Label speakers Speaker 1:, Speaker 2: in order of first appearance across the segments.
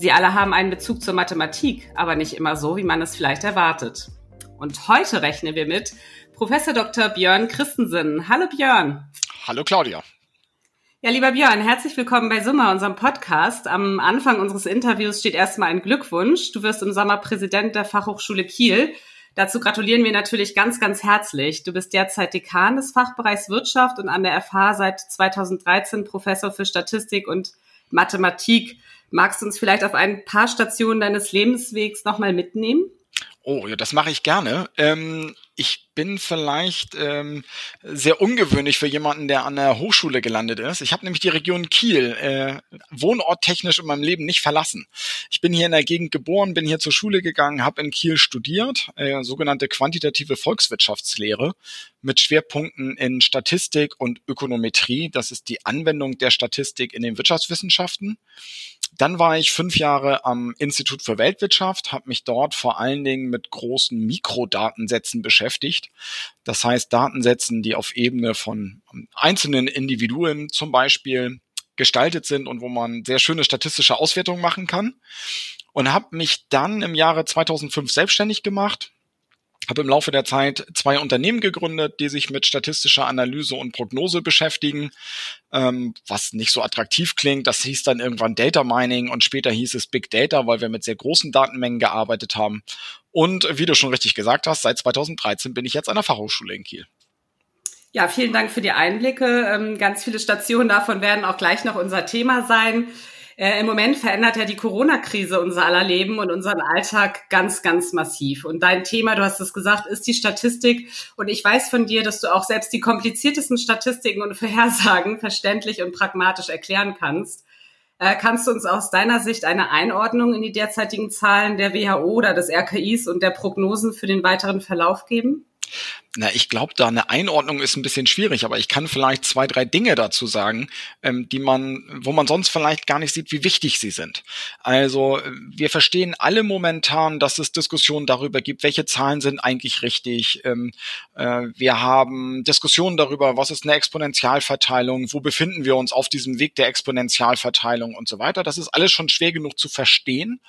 Speaker 1: Sie alle haben einen Bezug zur Mathematik, aber nicht immer so, wie man es vielleicht erwartet. Und heute rechnen wir mit Professor Dr. Björn Christensen. Hallo Björn.
Speaker 2: Hallo Claudia.
Speaker 1: Ja, lieber Björn, herzlich willkommen bei Summa, unserem Podcast. Am Anfang unseres Interviews steht erstmal ein Glückwunsch. Du wirst im Sommer Präsident der Fachhochschule Kiel. Dazu gratulieren wir natürlich ganz, ganz herzlich. Du bist derzeit Dekan des Fachbereichs Wirtschaft und an der FH seit 2013 Professor für Statistik und Mathematik. Magst du uns vielleicht auf ein paar Stationen deines Lebenswegs nochmal mitnehmen?
Speaker 2: Oh, ja, das mache ich gerne. Ähm, ich bin vielleicht ähm, sehr ungewöhnlich für jemanden, der an der Hochschule gelandet ist. Ich habe nämlich die Region Kiel äh, wohnorttechnisch in meinem Leben nicht verlassen. Ich bin hier in der Gegend geboren, bin hier zur Schule gegangen, habe in Kiel studiert, äh, sogenannte quantitative Volkswirtschaftslehre mit Schwerpunkten in Statistik und Ökonometrie. Das ist die Anwendung der Statistik in den Wirtschaftswissenschaften. Dann war ich fünf Jahre am Institut für Weltwirtschaft, habe mich dort vor allen Dingen mit großen Mikrodatensätzen beschäftigt. Das heißt Datensätzen, die auf Ebene von einzelnen Individuen zum Beispiel gestaltet sind und wo man sehr schöne statistische Auswertungen machen kann. Und habe mich dann im Jahre 2005 selbstständig gemacht, habe im Laufe der Zeit zwei Unternehmen gegründet, die sich mit statistischer Analyse und Prognose beschäftigen, ähm, was nicht so attraktiv klingt. Das hieß dann irgendwann Data Mining und später hieß es Big Data, weil wir mit sehr großen Datenmengen gearbeitet haben. Und wie du schon richtig gesagt hast, seit 2013 bin ich jetzt an der Fachhochschule in Kiel.
Speaker 1: Ja, vielen Dank für die Einblicke. Ähm, ganz viele Stationen davon werden auch gleich noch unser Thema sein. Äh, Im Moment verändert ja die Corona-Krise unser aller Leben und unseren Alltag ganz, ganz massiv. Und dein Thema, du hast es gesagt, ist die Statistik. Und ich weiß von dir, dass du auch selbst die kompliziertesten Statistiken und Vorhersagen verständlich und pragmatisch erklären kannst. Äh, kannst du uns aus deiner Sicht eine Einordnung in die derzeitigen Zahlen der WHO oder des RKIs und der Prognosen für den weiteren Verlauf geben?
Speaker 2: Na, ich glaube, da eine Einordnung ist ein bisschen schwierig, aber ich kann vielleicht zwei, drei Dinge dazu sagen, ähm, die man, wo man sonst vielleicht gar nicht sieht, wie wichtig sie sind. Also wir verstehen alle momentan, dass es Diskussionen darüber gibt, welche Zahlen sind eigentlich richtig. Ähm, äh, wir haben Diskussionen darüber, was ist eine Exponentialverteilung, wo befinden wir uns auf diesem Weg der Exponentialverteilung und so weiter. Das ist alles schon schwer genug zu verstehen.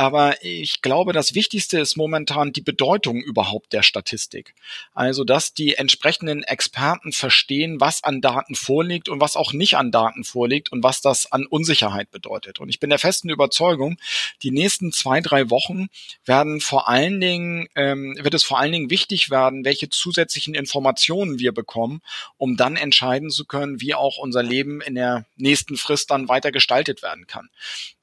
Speaker 2: Aber ich glaube, das Wichtigste ist momentan die Bedeutung überhaupt der Statistik. Also, dass die entsprechenden Experten verstehen, was an Daten vorliegt und was auch nicht an Daten vorliegt und was das an Unsicherheit bedeutet. Und ich bin der festen Überzeugung, die nächsten zwei, drei Wochen werden vor allen Dingen, ähm, wird es vor allen Dingen wichtig werden, welche zusätzlichen Informationen wir bekommen, um dann entscheiden zu können, wie auch unser Leben in der nächsten Frist dann weiter gestaltet werden kann.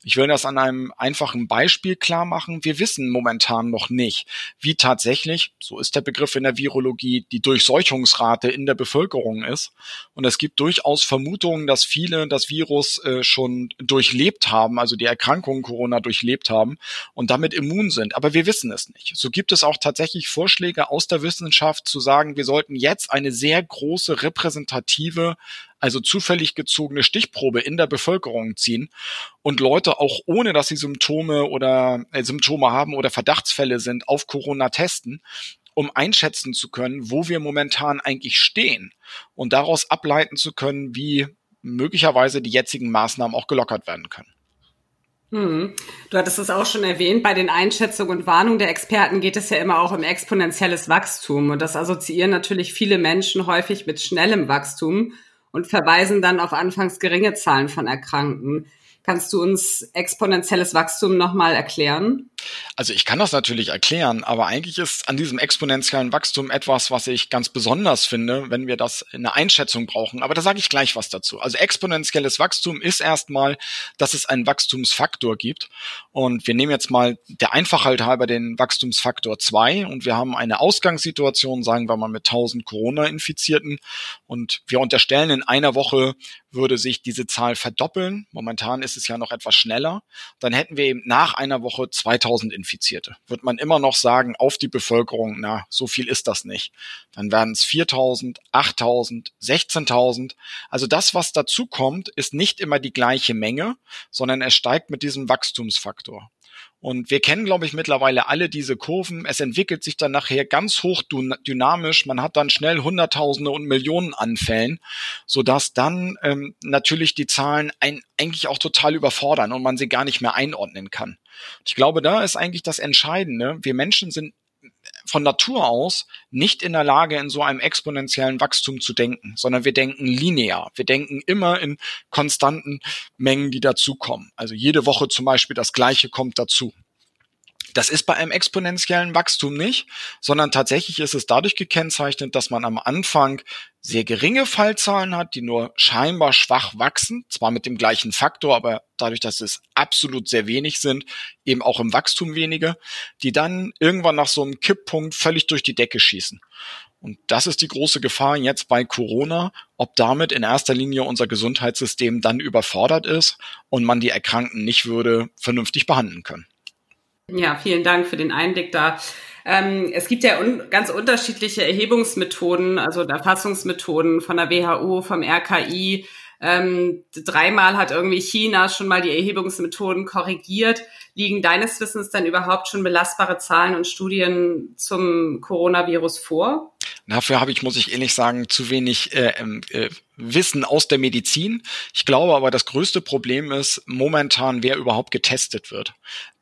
Speaker 2: Ich will das an einem einfachen Beispiel klar machen. Wir wissen momentan noch nicht, wie tatsächlich, so ist der Begriff in der Virologie, die Durchseuchungsrate in der Bevölkerung ist. Und es gibt durchaus Vermutungen, dass viele das Virus äh, schon durchlebt haben, also die Erkrankung Corona durchlebt haben und damit immun sind. Aber wir wissen es nicht. So gibt es auch tatsächlich Vorschläge aus der Wissenschaft zu sagen, wir sollten jetzt eine sehr große repräsentative also zufällig gezogene Stichprobe in der Bevölkerung ziehen und Leute auch ohne, dass sie Symptome oder äh, Symptome haben oder Verdachtsfälle sind, auf Corona testen, um einschätzen zu können, wo wir momentan eigentlich stehen und daraus ableiten zu können, wie möglicherweise die jetzigen Maßnahmen auch gelockert werden können.
Speaker 1: Hm. Du hattest es auch schon erwähnt, bei den Einschätzungen und Warnungen der Experten geht es ja immer auch um exponentielles Wachstum. Und das assoziieren natürlich viele Menschen häufig mit schnellem Wachstum und verweisen dann auf anfangs geringe Zahlen von Erkrankten. Kannst du uns exponentielles Wachstum nochmal erklären?
Speaker 2: Also ich kann das natürlich erklären, aber eigentlich ist an diesem exponentiellen Wachstum etwas, was ich ganz besonders finde, wenn wir das in einer Einschätzung brauchen. Aber da sage ich gleich was dazu. Also exponentielles Wachstum ist erstmal, dass es einen Wachstumsfaktor gibt. Und wir nehmen jetzt mal der Einfachheit halber den Wachstumsfaktor 2 und wir haben eine Ausgangssituation, sagen wir mal mit 1000 Corona-Infizierten und wir unterstellen in einer Woche würde sich diese Zahl verdoppeln. Momentan ist es ja noch etwas schneller. Dann hätten wir eben nach einer Woche 2000 1000 Infizierte. Wird man immer noch sagen, auf die Bevölkerung, na, so viel ist das nicht. Dann werden es 4000, 8000, 16.000. Also das, was dazu kommt, ist nicht immer die gleiche Menge, sondern es steigt mit diesem Wachstumsfaktor. Und wir kennen, glaube ich, mittlerweile alle diese Kurven. Es entwickelt sich dann nachher ganz hoch dynamisch. Man hat dann schnell Hunderttausende und Millionen Anfällen, sodass dann ähm, natürlich die Zahlen ein, eigentlich auch total überfordern und man sie gar nicht mehr einordnen kann. Ich glaube, da ist eigentlich das Entscheidende. Wir Menschen sind von Natur aus nicht in der Lage, in so einem exponentiellen Wachstum zu denken, sondern wir denken linear. Wir denken immer in konstanten Mengen, die dazukommen. Also jede Woche zum Beispiel das Gleiche kommt dazu. Das ist bei einem exponentiellen Wachstum nicht, sondern tatsächlich ist es dadurch gekennzeichnet, dass man am Anfang sehr geringe Fallzahlen hat, die nur scheinbar schwach wachsen, zwar mit dem gleichen Faktor, aber dadurch, dass es absolut sehr wenig sind, eben auch im Wachstum wenige, die dann irgendwann nach so einem Kipppunkt völlig durch die Decke schießen. Und das ist die große Gefahr jetzt bei Corona, ob damit in erster Linie unser Gesundheitssystem dann überfordert ist und man die Erkrankten nicht würde vernünftig behandeln können.
Speaker 1: Ja, vielen Dank für den Einblick da. Ähm, es gibt ja un ganz unterschiedliche Erhebungsmethoden, also Erfassungsmethoden von der WHO, vom RKI. Ähm, dreimal hat irgendwie China schon mal die Erhebungsmethoden korrigiert. Liegen deines Wissens dann überhaupt schon belastbare Zahlen und Studien zum Coronavirus vor?
Speaker 2: Dafür habe ich, muss ich ehrlich sagen, zu wenig äh, ähm, äh, Wissen aus der Medizin. Ich glaube aber, das größte Problem ist momentan, wer überhaupt getestet wird.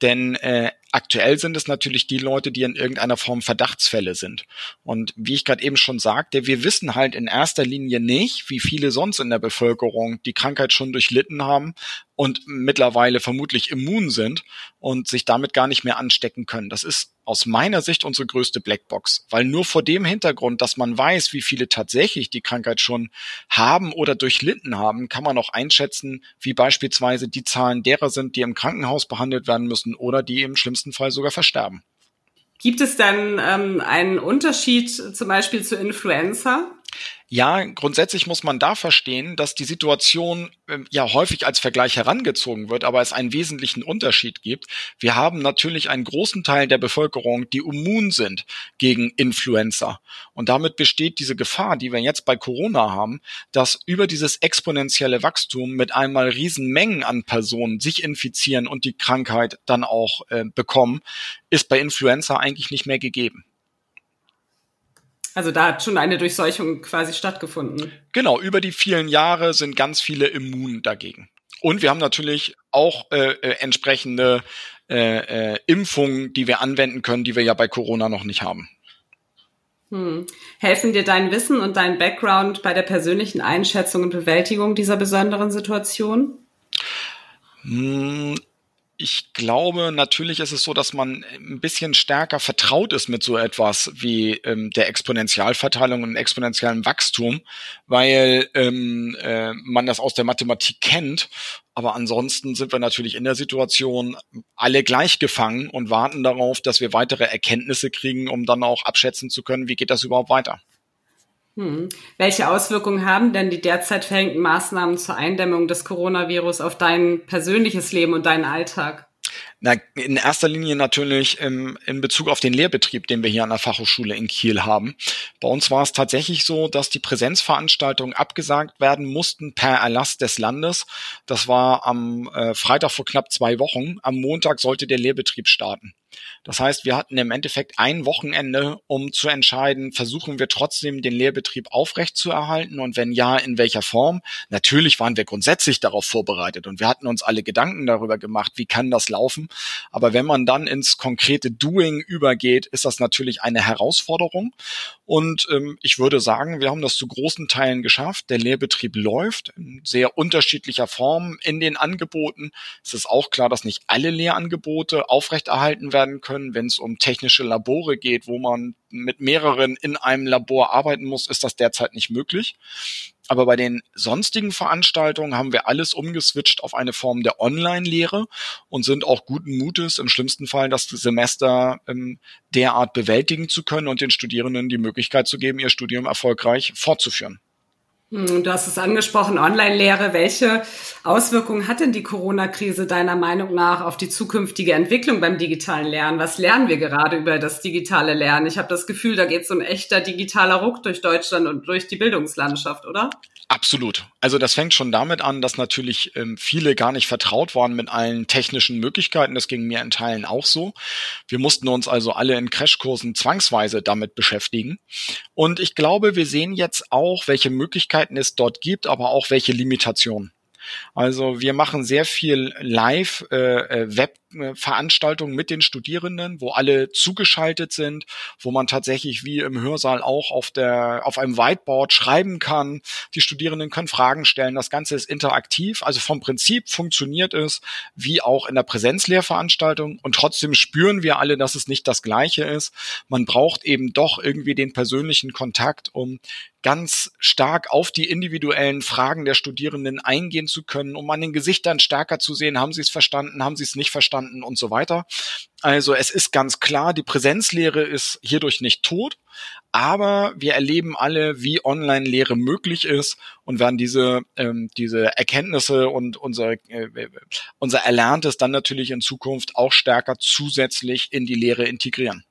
Speaker 2: Denn äh, aktuell sind es natürlich die Leute, die in irgendeiner Form Verdachtsfälle sind. Und wie ich gerade eben schon sagte, wir wissen halt in erster Linie nicht, wie viele sonst in der Bevölkerung die Krankheit schon durchlitten haben und mittlerweile vermutlich immun sind und sich damit gar nicht mehr anstecken können. Das ist aus meiner Sicht unsere größte Blackbox, weil nur vor dem Hintergrund, dass man weiß, wie viele tatsächlich die Krankheit schon haben oder durchlitten haben, kann man auch einschätzen, wie beispielsweise die Zahlen derer sind, die im Krankenhaus behandelt werden müssen oder die im schlimmsten Fall sogar versterben.
Speaker 1: Gibt es dann ähm, einen Unterschied zum Beispiel zu Influenza?
Speaker 2: Ja, grundsätzlich muss man da verstehen, dass die Situation äh, ja häufig als Vergleich herangezogen wird, aber es einen wesentlichen Unterschied gibt. Wir haben natürlich einen großen Teil der Bevölkerung, die immun sind gegen Influenza. Und damit besteht diese Gefahr, die wir jetzt bei Corona haben, dass über dieses exponentielle Wachstum mit einmal Riesenmengen an Personen sich infizieren und die Krankheit dann auch äh, bekommen, ist bei Influenza eigentlich nicht mehr gegeben.
Speaker 1: Also da hat schon eine Durchseuchung quasi stattgefunden.
Speaker 2: Genau, über die vielen Jahre sind ganz viele immun dagegen. Und wir haben natürlich auch äh, äh, entsprechende äh, äh, Impfungen, die wir anwenden können, die wir ja bei Corona noch nicht haben.
Speaker 1: Hm. Helfen dir dein Wissen und dein Background bei der persönlichen Einschätzung und Bewältigung dieser besonderen Situation?
Speaker 2: Hm, ich glaube, natürlich ist es so, dass man ein bisschen stärker vertraut ist mit so etwas wie ähm, der Exponentialverteilung und exponentiellem Wachstum, weil ähm, äh, man das aus der Mathematik kennt. Aber ansonsten sind wir natürlich in der Situation alle gleich gefangen und warten darauf, dass wir weitere Erkenntnisse kriegen, um dann auch abschätzen zu können, wie geht das überhaupt weiter.
Speaker 1: Hm. Welche Auswirkungen haben denn die derzeit verhängten Maßnahmen zur Eindämmung des Coronavirus auf dein persönliches Leben und deinen Alltag?
Speaker 2: Na, in erster Linie natürlich im, in Bezug auf den Lehrbetrieb, den wir hier an der Fachhochschule in Kiel haben. Bei uns war es tatsächlich so, dass die Präsenzveranstaltungen abgesagt werden mussten per Erlass des Landes. Das war am äh, Freitag vor knapp zwei Wochen. Am Montag sollte der Lehrbetrieb starten. Das heißt, wir hatten im Endeffekt ein Wochenende, um zu entscheiden, versuchen wir trotzdem den Lehrbetrieb aufrechtzuerhalten und wenn ja, in welcher Form. Natürlich waren wir grundsätzlich darauf vorbereitet und wir hatten uns alle Gedanken darüber gemacht, wie kann das laufen. Aber wenn man dann ins konkrete Doing übergeht, ist das natürlich eine Herausforderung. Und ähm, ich würde sagen, wir haben das zu großen Teilen geschafft. Der Lehrbetrieb läuft in sehr unterschiedlicher Form in den Angeboten. Es ist auch klar, dass nicht alle Lehrangebote aufrechterhalten werden können. Wenn es um technische Labore geht, wo man mit mehreren in einem Labor arbeiten muss, ist das derzeit nicht möglich. Aber bei den sonstigen Veranstaltungen haben wir alles umgeswitcht auf eine Form der Online-Lehre und sind auch guten Mutes, im schlimmsten Fall das Semester ähm, derart bewältigen zu können und den Studierenden die Möglichkeit zu geben, ihr Studium erfolgreich fortzuführen.
Speaker 1: Hm, du hast es angesprochen, Online-Lehre. Welche Auswirkungen hat denn die Corona-Krise deiner Meinung nach auf die zukünftige Entwicklung beim digitalen Lernen? Was lernen wir gerade über das digitale Lernen? Ich habe das Gefühl, da geht so ein echter digitaler Ruck durch Deutschland und durch die Bildungslandschaft, oder?
Speaker 2: Absolut. Also das fängt schon damit an, dass natürlich ähm, viele gar nicht vertraut waren mit allen technischen Möglichkeiten. Das ging mir in Teilen auch so. Wir mussten uns also alle in Crashkursen zwangsweise damit beschäftigen. Und ich glaube, wir sehen jetzt auch, welche Möglichkeiten es dort gibt, aber auch welche Limitationen. Also wir machen sehr viel Live-Web-Veranstaltungen äh, äh mit den Studierenden, wo alle zugeschaltet sind, wo man tatsächlich wie im Hörsaal auch auf der auf einem Whiteboard schreiben kann. Die Studierenden können Fragen stellen. Das Ganze ist interaktiv. Also vom Prinzip funktioniert es wie auch in der Präsenzlehrveranstaltung und trotzdem spüren wir alle, dass es nicht das Gleiche ist. Man braucht eben doch irgendwie den persönlichen Kontakt, um ganz stark auf die individuellen Fragen der Studierenden eingehen zu können, um an den Gesichtern stärker zu sehen, haben sie es verstanden, haben sie es nicht verstanden und so weiter. Also es ist ganz klar, die Präsenzlehre ist hierdurch nicht tot, aber wir erleben alle, wie Online-Lehre möglich ist und werden diese, ähm, diese Erkenntnisse und unser, äh, unser Erlerntes dann natürlich in Zukunft auch stärker zusätzlich in die Lehre integrieren.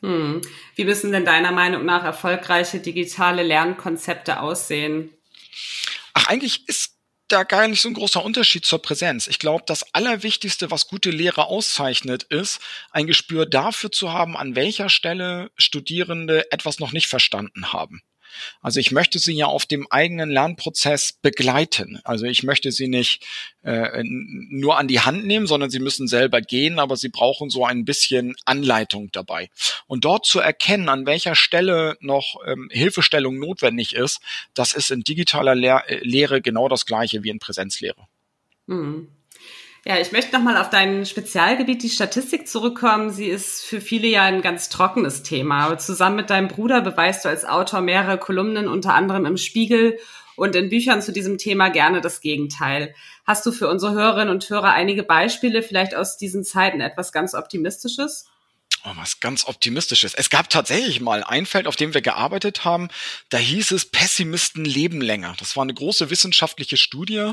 Speaker 1: Hm. Wie müssen denn deiner Meinung nach erfolgreiche digitale Lernkonzepte aussehen?
Speaker 2: Ach, eigentlich ist da gar nicht so ein großer Unterschied zur Präsenz. Ich glaube, das Allerwichtigste, was gute Lehre auszeichnet, ist, ein Gespür dafür zu haben, an welcher Stelle Studierende etwas noch nicht verstanden haben. Also ich möchte sie ja auf dem eigenen Lernprozess begleiten. Also ich möchte sie nicht äh, nur an die Hand nehmen, sondern sie müssen selber gehen, aber sie brauchen so ein bisschen Anleitung dabei. Und dort zu erkennen, an welcher Stelle noch ähm, Hilfestellung notwendig ist, das ist in digitaler Lehr Lehre genau das gleiche wie in Präsenzlehre.
Speaker 1: Hm. Ja, ich möchte nochmal auf dein Spezialgebiet, die Statistik, zurückkommen. Sie ist für viele ja ein ganz trockenes Thema. Zusammen mit deinem Bruder beweist du als Autor mehrere Kolumnen, unter anderem im Spiegel und in Büchern zu diesem Thema gerne das Gegenteil. Hast du für unsere Hörerinnen und Hörer einige Beispiele, vielleicht aus diesen Zeiten etwas ganz Optimistisches?
Speaker 2: Oh, was ganz Optimistisches. Es gab tatsächlich mal ein Feld, auf dem wir gearbeitet haben. Da hieß es, Pessimisten leben länger. Das war eine große wissenschaftliche Studie.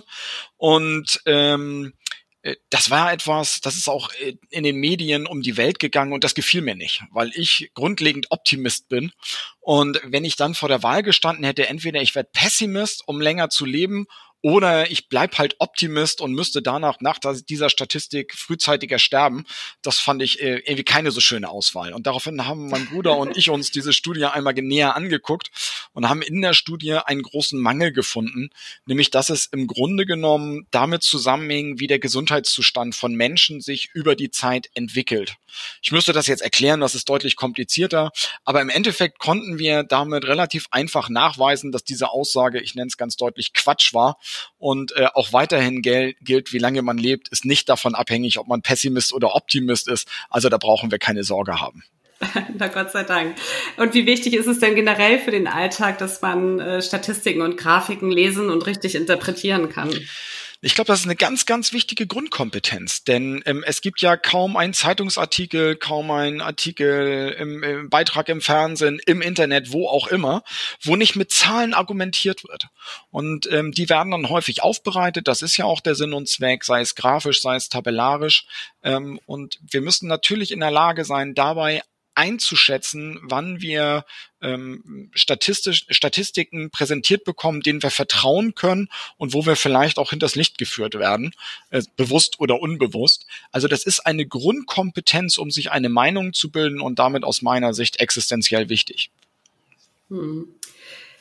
Speaker 2: Und ähm, äh, das war etwas, das ist auch äh, in den Medien um die Welt gegangen und das gefiel mir nicht, weil ich grundlegend Optimist bin. Und wenn ich dann vor der Wahl gestanden hätte, entweder ich werde Pessimist, um länger zu leben, oder ich bleib halt Optimist und müsste danach nach dieser Statistik frühzeitiger sterben. Das fand ich äh, irgendwie keine so schöne Auswahl. Und daraufhin haben mein Bruder und ich uns diese Studie einmal näher angeguckt und haben in der Studie einen großen Mangel gefunden, nämlich dass es im Grunde genommen damit zusammenhängt, wie der Gesundheitszustand von Menschen sich über die Zeit entwickelt. Ich müsste das jetzt erklären, das ist deutlich komplizierter, aber im Endeffekt konnten wir damit relativ einfach nachweisen, dass diese Aussage, ich nenne es ganz deutlich, Quatsch war und äh, auch weiterhin gel gilt, wie lange man lebt, ist nicht davon abhängig, ob man Pessimist oder Optimist ist. Also da brauchen wir keine Sorge haben.
Speaker 1: Na Gott sei Dank. Und wie wichtig ist es denn generell für den Alltag, dass man äh, Statistiken und Grafiken lesen und richtig interpretieren kann?
Speaker 2: Ich glaube, das ist eine ganz, ganz wichtige Grundkompetenz, denn ähm, es gibt ja kaum einen Zeitungsartikel, kaum einen Artikel im, im Beitrag im Fernsehen, im Internet, wo auch immer, wo nicht mit Zahlen argumentiert wird. Und ähm, die werden dann häufig aufbereitet. Das ist ja auch der Sinn und Zweck, sei es grafisch, sei es tabellarisch. Ähm, und wir müssen natürlich in der Lage sein, dabei einzuschätzen, wann wir ähm, statistisch, Statistiken präsentiert bekommen, denen wir vertrauen können und wo wir vielleicht auch hinters Licht geführt werden, äh, bewusst oder unbewusst. Also das ist eine Grundkompetenz, um sich eine Meinung zu bilden und damit aus meiner Sicht existenziell wichtig.
Speaker 1: Hm.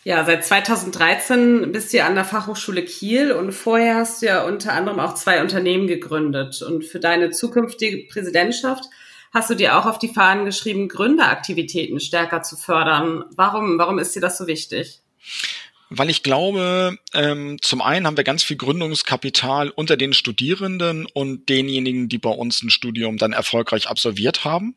Speaker 1: Ja, seit 2013 bist du an der Fachhochschule Kiel und vorher hast du ja unter anderem auch zwei Unternehmen gegründet. Und für deine zukünftige Präsidentschaft hast du dir auch auf die Fahnen geschrieben, Gründeraktivitäten stärker zu fördern. Warum, warum ist dir das so wichtig?
Speaker 2: Weil ich glaube, ähm, zum einen haben wir ganz viel Gründungskapital unter den Studierenden und denjenigen, die bei uns ein Studium dann erfolgreich absolviert haben.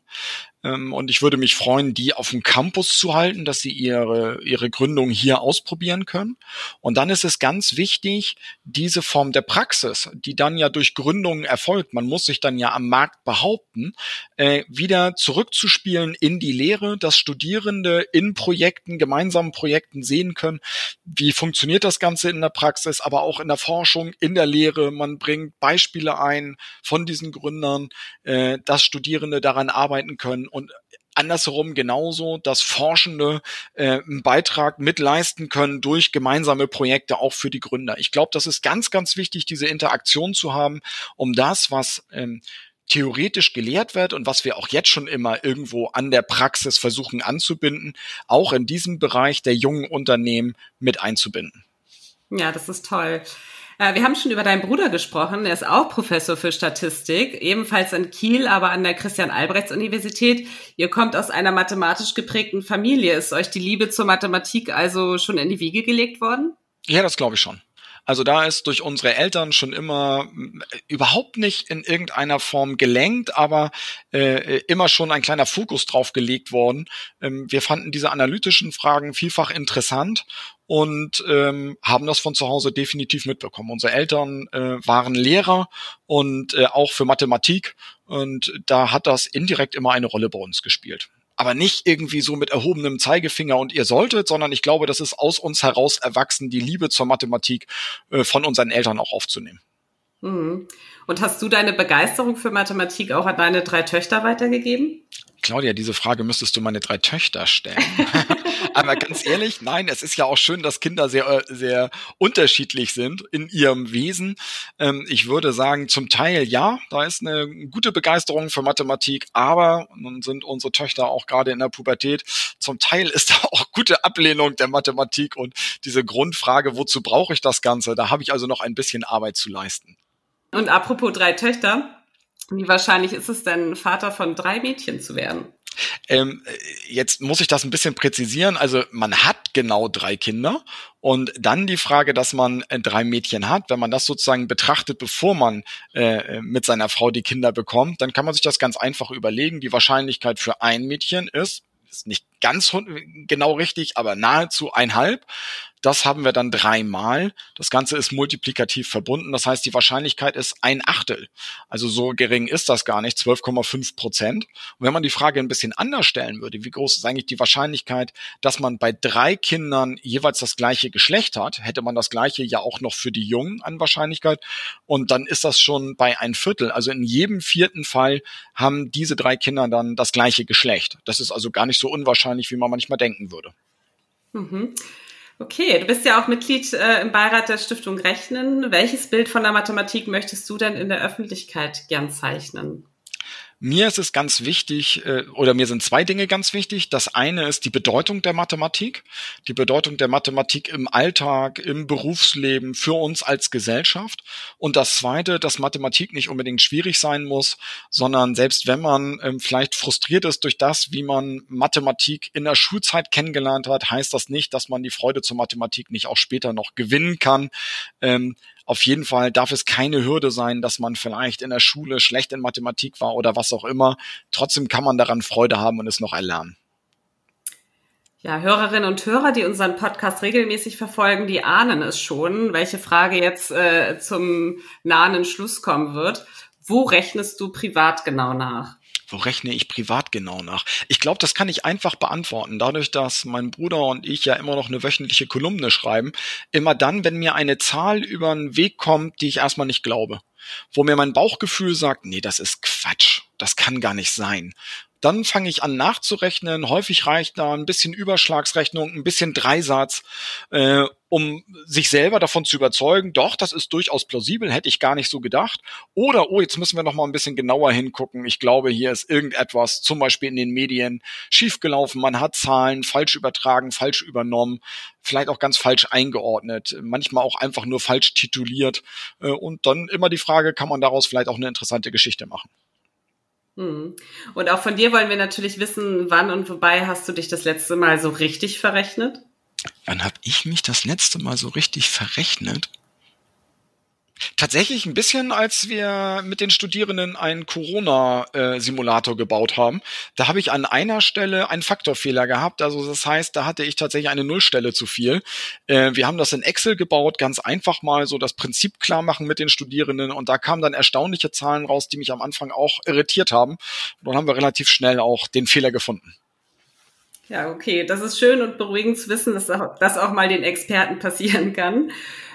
Speaker 2: Ähm, und ich würde mich freuen, die auf dem Campus zu halten, dass sie ihre, ihre Gründung hier ausprobieren können. Und dann ist es ganz wichtig, diese Form der Praxis, die dann ja durch Gründungen erfolgt, man muss sich dann ja am Markt behaupten, äh, wieder zurückzuspielen in die Lehre, dass Studierende in Projekten, gemeinsamen Projekten sehen können, wie funktioniert das Ganze in der Praxis, aber auch in der Forschung, in der Lehre. Man bringt Beispiele ein von diesen Gründern, äh, dass Studierende daran arbeiten können und andersherum genauso, dass Forschende äh, einen Beitrag mitleisten können durch gemeinsame Projekte auch für die Gründer. Ich glaube, das ist ganz, ganz wichtig, diese Interaktion zu haben, um das, was ähm, theoretisch gelehrt wird und was wir auch jetzt schon immer irgendwo an der Praxis versuchen anzubinden, auch in diesem Bereich der jungen Unternehmen mit einzubinden.
Speaker 1: Ja, das ist toll. Äh, wir haben schon über deinen Bruder gesprochen. Er ist auch Professor für Statistik, ebenfalls in Kiel, aber an der Christian-Albrechts-Universität. Ihr kommt aus einer mathematisch geprägten Familie. Ist euch die Liebe zur Mathematik also schon in die Wiege gelegt worden?
Speaker 2: Ja, das glaube ich schon. Also da ist durch unsere Eltern schon immer äh, überhaupt nicht in irgendeiner Form gelenkt, aber äh, immer schon ein kleiner Fokus drauf gelegt worden. Ähm, wir fanden diese analytischen Fragen vielfach interessant und ähm, haben das von zu Hause definitiv mitbekommen. Unsere Eltern äh, waren Lehrer und äh, auch für Mathematik und da hat das indirekt immer eine Rolle bei uns gespielt aber nicht irgendwie so mit erhobenem Zeigefinger und ihr solltet, sondern ich glaube, das ist aus uns heraus erwachsen, die Liebe zur Mathematik äh, von unseren Eltern auch aufzunehmen.
Speaker 1: Mhm. Und hast du deine Begeisterung für Mathematik auch an deine drei Töchter weitergegeben?
Speaker 2: Claudia, diese Frage müsstest du meine drei Töchter stellen. Aber ganz ehrlich, nein, es ist ja auch schön, dass Kinder sehr, äh, sehr unterschiedlich sind in ihrem Wesen. Ähm, ich würde sagen, zum Teil ja, da ist eine gute Begeisterung für Mathematik, aber nun sind unsere Töchter auch gerade in der Pubertät. Zum Teil ist da auch gute Ablehnung der Mathematik und diese Grundfrage, wozu brauche ich das Ganze? Da habe ich also noch ein bisschen Arbeit zu leisten.
Speaker 1: Und apropos drei Töchter, wie wahrscheinlich ist es denn, Vater von drei Mädchen zu werden?
Speaker 2: Ähm, jetzt muss ich das ein bisschen präzisieren. Also man hat genau drei Kinder und dann die Frage, dass man äh, drei Mädchen hat, wenn man das sozusagen betrachtet, bevor man äh, mit seiner Frau die Kinder bekommt, dann kann man sich das ganz einfach überlegen. Die Wahrscheinlichkeit für ein Mädchen ist, ist nicht ganz genau richtig, aber nahezu einhalb. Das haben wir dann dreimal. Das Ganze ist multiplikativ verbunden. Das heißt, die Wahrscheinlichkeit ist ein Achtel. Also so gering ist das gar nicht, 12,5 Prozent. Und wenn man die Frage ein bisschen anders stellen würde, wie groß ist eigentlich die Wahrscheinlichkeit, dass man bei drei Kindern jeweils das gleiche Geschlecht hat, hätte man das gleiche ja auch noch für die Jungen an Wahrscheinlichkeit. Und dann ist das schon bei ein Viertel. Also in jedem vierten Fall haben diese drei Kinder dann das gleiche Geschlecht. Das ist also gar nicht so unwahrscheinlich, wie man manchmal denken würde.
Speaker 1: Mhm. Okay, du bist ja auch Mitglied äh, im Beirat der Stiftung Rechnen. Welches Bild von der Mathematik möchtest du denn in der Öffentlichkeit gern zeichnen?
Speaker 2: Mir ist es ganz wichtig, äh, oder mir sind zwei Dinge ganz wichtig. Das eine ist die Bedeutung der Mathematik, die Bedeutung der Mathematik im Alltag, im Berufsleben, für uns als Gesellschaft. Und das zweite, dass Mathematik nicht unbedingt schwierig sein muss, sondern selbst wenn man ähm, vielleicht frustriert ist durch das, wie man Mathematik in der Schulzeit kennengelernt hat, heißt das nicht, dass man die Freude zur Mathematik nicht auch später noch gewinnen kann. Ähm, auf jeden Fall darf es keine Hürde sein, dass man vielleicht in der Schule schlecht in Mathematik war oder was auch immer. Trotzdem kann man daran Freude haben und es noch erlernen.
Speaker 1: Ja, Hörerinnen und Hörer, die unseren Podcast regelmäßig verfolgen, die ahnen es schon, welche Frage jetzt äh, zum nahen Schluss kommen wird. Wo rechnest du privat genau nach?
Speaker 2: Wo rechne ich privat genau nach? Ich glaube, das kann ich einfach beantworten. Dadurch, dass mein Bruder und ich ja immer noch eine wöchentliche Kolumne schreiben, immer dann, wenn mir eine Zahl über den Weg kommt, die ich erstmal nicht glaube. Wo mir mein Bauchgefühl sagt, nee, das ist Quatsch. Das kann gar nicht sein. Dann fange ich an nachzurechnen. Häufig reicht da ein bisschen Überschlagsrechnung, ein bisschen Dreisatz, äh, um sich selber davon zu überzeugen, doch, das ist durchaus plausibel, hätte ich gar nicht so gedacht. Oder, oh, jetzt müssen wir noch mal ein bisschen genauer hingucken. Ich glaube, hier ist irgendetwas, zum Beispiel in den Medien, schiefgelaufen. Man hat Zahlen falsch übertragen, falsch übernommen, vielleicht auch ganz falsch eingeordnet, manchmal auch einfach nur falsch tituliert. Äh, und dann immer die Frage, kann man daraus vielleicht auch eine interessante Geschichte machen?
Speaker 1: Hm. Und auch von dir wollen wir natürlich wissen, wann und wobei hast du dich das letzte Mal so richtig verrechnet?
Speaker 2: Wann habe ich mich das letzte Mal so richtig verrechnet? Tatsächlich ein bisschen, als wir mit den Studierenden einen Corona-Simulator gebaut haben. Da habe ich an einer Stelle einen Faktorfehler gehabt. Also das heißt, da hatte ich tatsächlich eine Nullstelle zu viel. Äh, wir haben das in Excel gebaut, ganz einfach mal so das Prinzip klar machen mit den Studierenden. Und da kamen dann erstaunliche Zahlen raus, die mich am Anfang auch irritiert haben. Und dann haben wir relativ schnell auch den Fehler gefunden.
Speaker 1: Ja, okay. Das ist schön und beruhigend zu wissen, dass das auch mal den Experten passieren kann.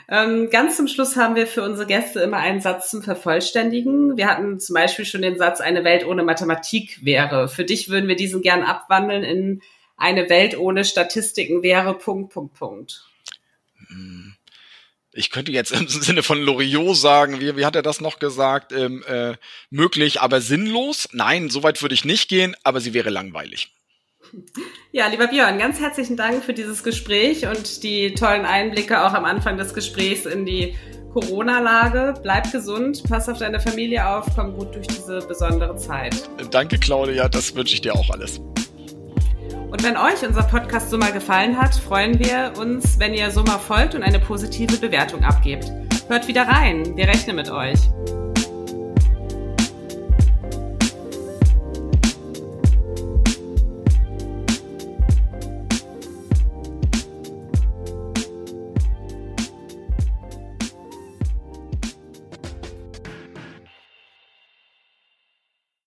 Speaker 1: Ähm, ganz zum Schluss haben wir für unsere Gäste immer einen Satz zum Vervollständigen. Wir hatten zum Beispiel schon den Satz, eine Welt ohne Mathematik wäre. Für dich würden wir diesen gern abwandeln in eine Welt ohne Statistiken wäre Punkt, Punkt, Punkt.
Speaker 2: Hm. Ich könnte jetzt im Sinne von Loriot sagen, wie, wie hat er das noch gesagt? Ähm, äh, möglich, aber sinnlos? Nein, so weit würde ich nicht gehen, aber sie wäre langweilig.
Speaker 1: Ja, lieber Björn, ganz herzlichen Dank für dieses Gespräch und die tollen Einblicke auch am Anfang des Gesprächs in die Corona-Lage. Bleib gesund, pass auf deine Familie auf, komm gut durch diese besondere Zeit.
Speaker 2: Danke, Claudia, das wünsche ich dir auch alles.
Speaker 1: Und wenn euch unser Podcast so mal gefallen hat, freuen wir uns, wenn ihr so mal folgt und eine positive Bewertung abgebt. Hört wieder rein, wir rechnen mit euch.